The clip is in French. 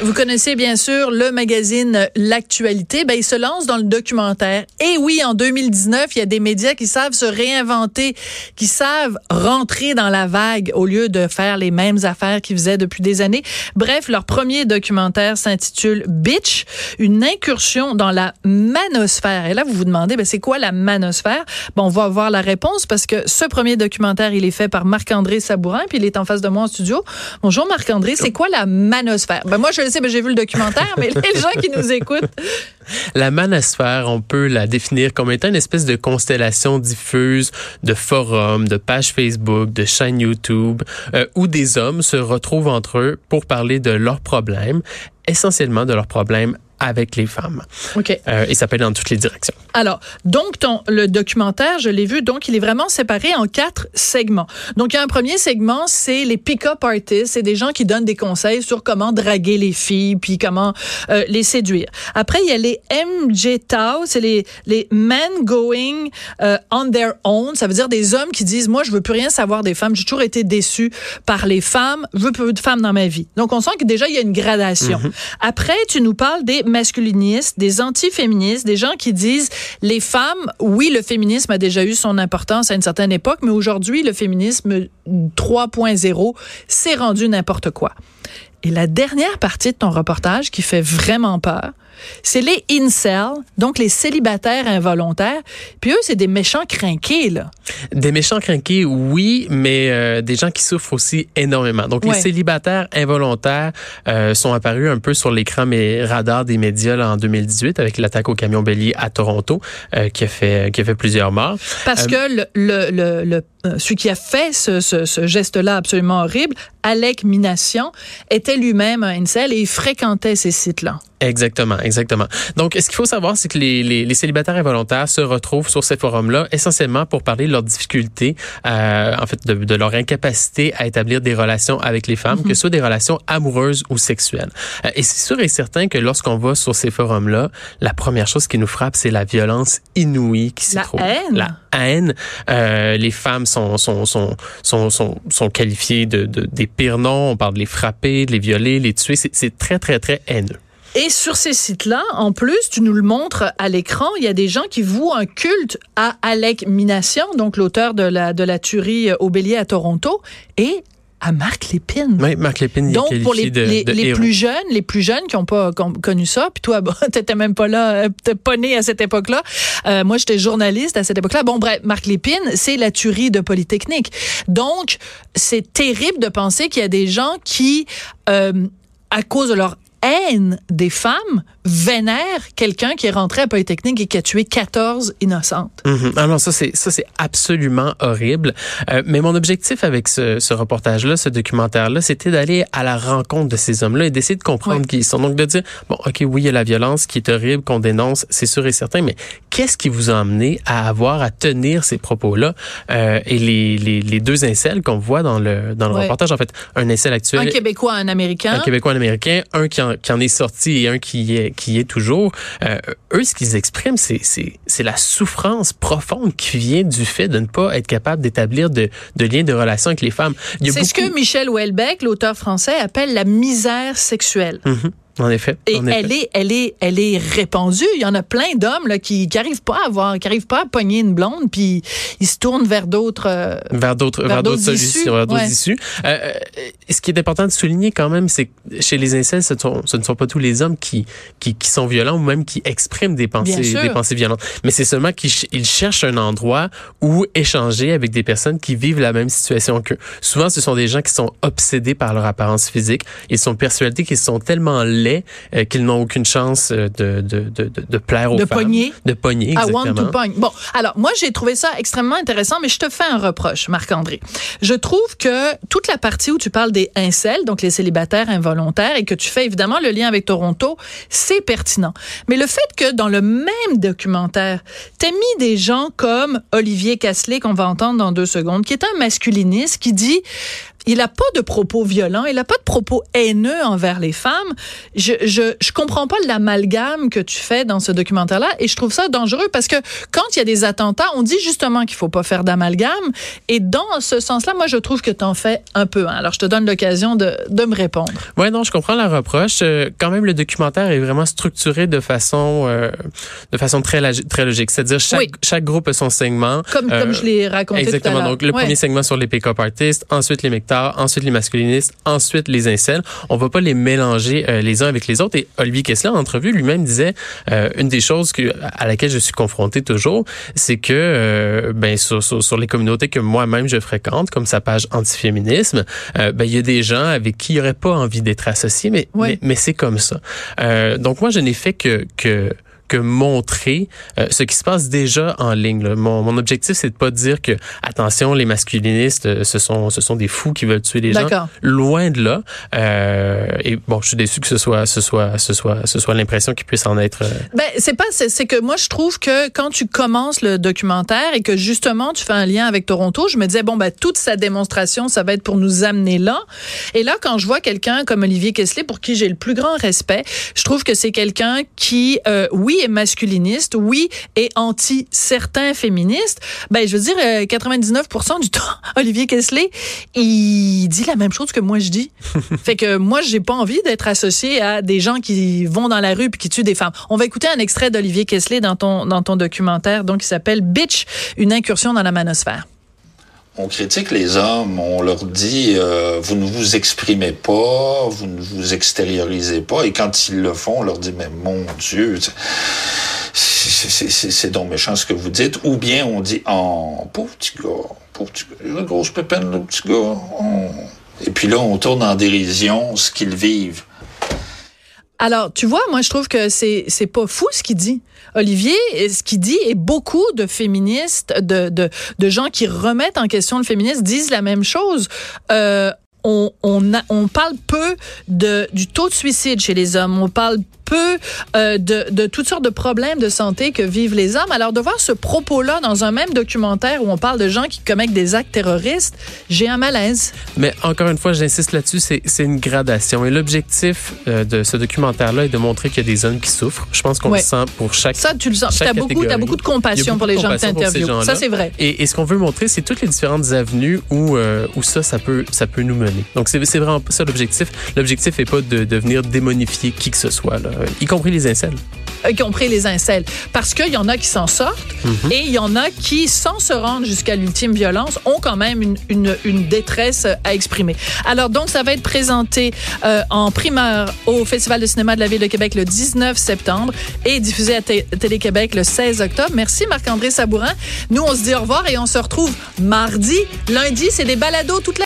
Vous connaissez bien sûr le magazine L'actualité. Ben, il se lance dans le documentaire. Et oui, en 2019, il y a des médias qui savent se réinventer, qui savent rentrer dans la vague au lieu de faire les mêmes affaires qu'ils faisaient depuis des années. Bref, leur premier documentaire s'intitule Bitch, une incursion dans la manosphère. Et là, vous vous demandez, ben, c'est quoi la manosphère? Bon, on va avoir la réponse parce que ce premier documentaire, il est fait par Marc-André Sabourin, puis il est en face de moi en studio. Bonjour Marc-André, c'est quoi la manosphère? Ben, moi, je le sais, ben, j'ai vu le documentaire, mais les gens qui nous écoutent. La manosphère, on peut la définir comme étant une espèce de constellation diffuse de forums, de pages Facebook, de chaînes YouTube, euh, où des hommes se retrouvent entre eux pour parler de leurs problèmes, essentiellement de leurs problèmes avec les femmes. OK. Euh, et ça peut aller dans toutes les directions. Alors, donc, ton, le documentaire, je l'ai vu, donc, il est vraiment séparé en quatre segments. Donc, il y a un premier segment, c'est les pick-up artists. C'est des gens qui donnent des conseils sur comment draguer les filles, puis comment euh, les séduire. Après, il y a les MJ Tao, c'est les, les men going euh, on their own. Ça veut dire des hommes qui disent, moi, je veux plus rien savoir des femmes. J'ai toujours été déçu par les femmes. Je veux plus de femmes dans ma vie. Donc, on sent que déjà, il y a une gradation. Mhm. Après, tu nous parles des masculinistes, des antiféministes, des gens qui disent les femmes, oui, le féminisme a déjà eu son importance à une certaine époque, mais aujourd'hui, le féminisme 3.0 s'est rendu n'importe quoi. Et la dernière partie de ton reportage qui fait vraiment peur, c'est les incels, donc les célibataires involontaires. Puis eux, c'est des méchants crinqués, là. Des méchants crinqués, oui, mais euh, des gens qui souffrent aussi énormément. Donc, Ouais. les célibataires involontaires euh, sont apparus un peu sur l'écran mais radar des médias là, en 2018 avec l'attaque au camion bélier à Toronto euh, qui a fait qui a fait plusieurs morts. Parce que le, le, le, le- celui qui a fait ce, ce, ce geste-là absolument horrible, Alec Minassian, était lui-même un incel et il fréquentait ces sites-là. Exactement, exactement. Donc, ce qu'il faut savoir, c'est que les, les, les célibataires involontaires se retrouvent sur ces forums-là essentiellement pour parler de leurs difficultés, euh, en fait, de, de leur incapacité à établir des relations avec les femmes, que ce soit des relations amoureuses ou sexuelles. Euh, et c'est sûr et certain que lorsqu'on va sur ces forums-là, la première chose qui nous frappe, c'est la violence inouïe qui s'y La trouve. haine? La haine. Euh, les femmes sont sont sont sont sont, sont qualifiées de, de des pires noms. On parle de les frapper, de les violer, les tuer. C'est très très très haineux. Et sur ces sites-là, en plus, tu nous le montres à l'écran, il y a des gens qui vouent un culte à Alec Minassian, donc l'auteur de la, de la tuerie euh, au bélier à Toronto, et à Marc Lépine. Oui, Marc Lépine il est Donc pour les, de, les, de les plus jeunes, les plus jeunes qui ont pas con- connu ça, puis toi, bon, t'étais même pas là, euh, t'es pas né à cette époque-là. Euh, moi, j'étais journaliste à cette époque-là. Bon, bref, Marc Lépine, c'est la tuerie de Polytechnique. Donc, c'est terrible de penser qu'il y a des gens qui, euh, à cause de leur haine des femmes, vénèrent quelqu'un qui est rentré à Polytechnique et qui a tué 14 innocentes. Mhm. Ah non, ça c'est ça c'est absolument horrible. Euh, mais mon objectif avec ce, ce reportage-là, ce documentaire-là, c'était d'aller à la rencontre de ces hommes-là et d'essayer de comprendre Oui. qui ils sont. Donc de dire bon, ok, oui, il y a la violence qui est horrible, qu'on dénonce, c'est sûr et certain, mais qu'est-ce qui vous a amené à avoir à tenir ces propos-là Euh, Et les, les, les deux incels qu'on voit dans le dans le reportage, en fait, un incel actuel. Un Québécois, un Américain. Un Québécois, un Américain, un qui en, qui en est sorti et un qui y est, qui y est toujours. Euh, eux, ce qu'ils expriment, c'est, c'est, c'est la souffrance profonde qui vient du fait de ne pas être capable d'établir de, de liens de relation avec les femmes. C'est ce que Michel Houellebecq, l'auteur français, appelle la misère sexuelle. Mhm. En effet. Et en effet. elle est, elle est, elle est répandue. Il y en a plein d'hommes là qui, qui arrivent pas à avoir, qui arrivent pas à pogner une blonde, puis ils se tournent vers d'autres. euh, vers d'autres vers vers d'autres solutions, vers d'autres Ouais. issues. Euh, euh, ce qui est important de souligner quand même, c'est que chez les incels, ce, sont, ce ne sont pas tous les hommes qui, qui, qui sont violents ou même qui expriment des pensées, des pensées violentes. Mais c'est seulement qu'ils ch- ils cherchent un endroit où échanger avec des personnes qui vivent la même situation qu'eux. Souvent, ce sont des gens qui sont obsédés par leur apparence physique. Ils sont persuadés qu'ils sont tellement laids euh, qu'ils n'ont aucune chance euh, de, de, de, plaire aux De femmes. pogner? De pogner, I want exactement. to pogne. Bon, alors moi j'ai trouvé ça extrêmement intéressant, mais je te fais un reproche, Marc-André. Je trouve que toute la partie où tu parles des incels, donc les célibataires involontaires, et que tu fais évidemment le lien avec Toronto, c'est pertinent. Mais le fait que dans le même documentaire, t'as mis des gens comme Olivier Casselet, qu'on va entendre dans deux secondes, qui est un masculiniste, qui dit il a pas de propos violents, il a pas de propos haineux envers les femmes. Je, je, je comprends pas l'amalgame que tu fais dans ce documentaire-là et je trouve ça dangereux parce que quand il y a des attentats, on dit justement qu'il faut pas faire d'amalgame et dans ce sens-là, moi, je trouve que tu en fais un peu. Hein. Alors, je te donne l'occasion de, de me répondre. Ouais, non, je comprends la reproche. Euh, quand même, le documentaire est vraiment structuré de façon, euh, de façon très, très logique. C'est-à-dire, chaque, chaque groupe a son segment. Comme, comme je l'ai raconté exactement. tout à l'heure. Donc, le premier segment sur les pick-up artists, ensuite les ensuite les masculinistes, ensuite les incels. On va pas les mélanger euh, les uns avec les autres. Et Olivier Kessler, en entrevue, lui-même disait euh, une des choses que, à laquelle je suis confronté toujours, c'est que euh, ben sur, sur, sur, les communautés que moi-même je fréquente, comme sa page antiféminisme, ben il y a des gens avec qui il n'y aurait pas envie d'être associé, mais, mais, mais c'est comme ça. donc moi, je n'ai fait que que que montrer euh, ce qui se passe déjà en ligne. Mon, mon, objectif, c'est de pas dire que attention, les masculinistes, euh, ce sont ce sont des fous qui veulent tuer les gens. Loin de là. Euh, et bon, je suis déçu que ce soit ce soit ce soit ce soit l'impression qu'il puisse en être. Euh, ben c'est pas c'est que moi je trouve que quand tu commences le documentaire et que justement tu fais un lien avec Toronto, je me disais bon ben toute sa démonstration, ça va être pour nous amener là. Et là, quand je vois quelqu'un comme Olivier Kessler, pour qui j'ai le plus grand respect, je trouve que c'est quelqu'un qui, euh, oui, est masculiniste, oui, est anti certains féministes, ben je veux dire 99% euh, du temps, Olivier Kessler, il dit la même chose que moi je dis. fait que moi j'ai pas envie d'être associé à des gens qui vont dans la rue puis qui tuent des femmes. On va écouter un extrait d'Olivier Kessler dans ton dans ton documentaire donc qui s'appelle Bitch, une incursion dans la manosphère on critique les hommes, on leur dit euh, vous ne vous exprimez pas, vous ne vous extériorisez pas, et quand ils le font, on leur dit mais mon Dieu, c'est donc méchant ce que vous dites, ou bien on dit oh pauvre petit gars, pauvre petit gars, une grosse pépine le petit gars, oh. et puis là on tourne en dérision ce qu'ils vivent. Alors, tu vois, moi, je trouve que c'est c'est pas fou ce qu'il dit. Olivier, ce qu'il dit, et beaucoup de féministes, de, de, de gens qui remettent en question le féminisme disent la même chose. Euh, on, on, on parle peu de, du taux de suicide chez les hommes. On parle peu euh, de, de, toutes sortes de problèmes de santé que vivent les hommes. Alors de voir ce propos-là dans un même documentaire où on parle de gens qui commettent des actes terroristes, j'ai un malaise. Mais encore une fois, j'insiste là-dessus, c'est une gradation. Et l'objectif euh, de ce documentaire-là est de montrer qu'il y a des hommes qui souffrent. Je pense qu'on le sent pour chaque Ça, tu le sens. Tu as beaucoup, as beaucoup de compassion pour les gens que tu interviews. Ça, c'est vrai. Et, et, ce qu'on veut montrer, c'est toutes les différentes avenues où, euh, où ça, ça peut, ça peut nous mener. Donc, c'est vraiment ça l'objectif. L'objectif n'est pas de, venir démonifier qui que ce soit. Là. Euh, y compris les incels. Y compris les incels. Parce qu'il y en a qui s'en sortent mhm. et il y en a qui, sans se rendre jusqu'à l'ultime violence, ont quand même une, une, une, détresse à exprimer. Alors donc, ça va être présenté euh, en primeur au Festival de cinéma de la Ville de Québec le 19 septembre et diffusé à Télé-Québec le 16 octobre. Merci Marc-André Sabourin. Nous, on se dit au revoir et on se retrouve mardi. Lundi, c'est des balados toute la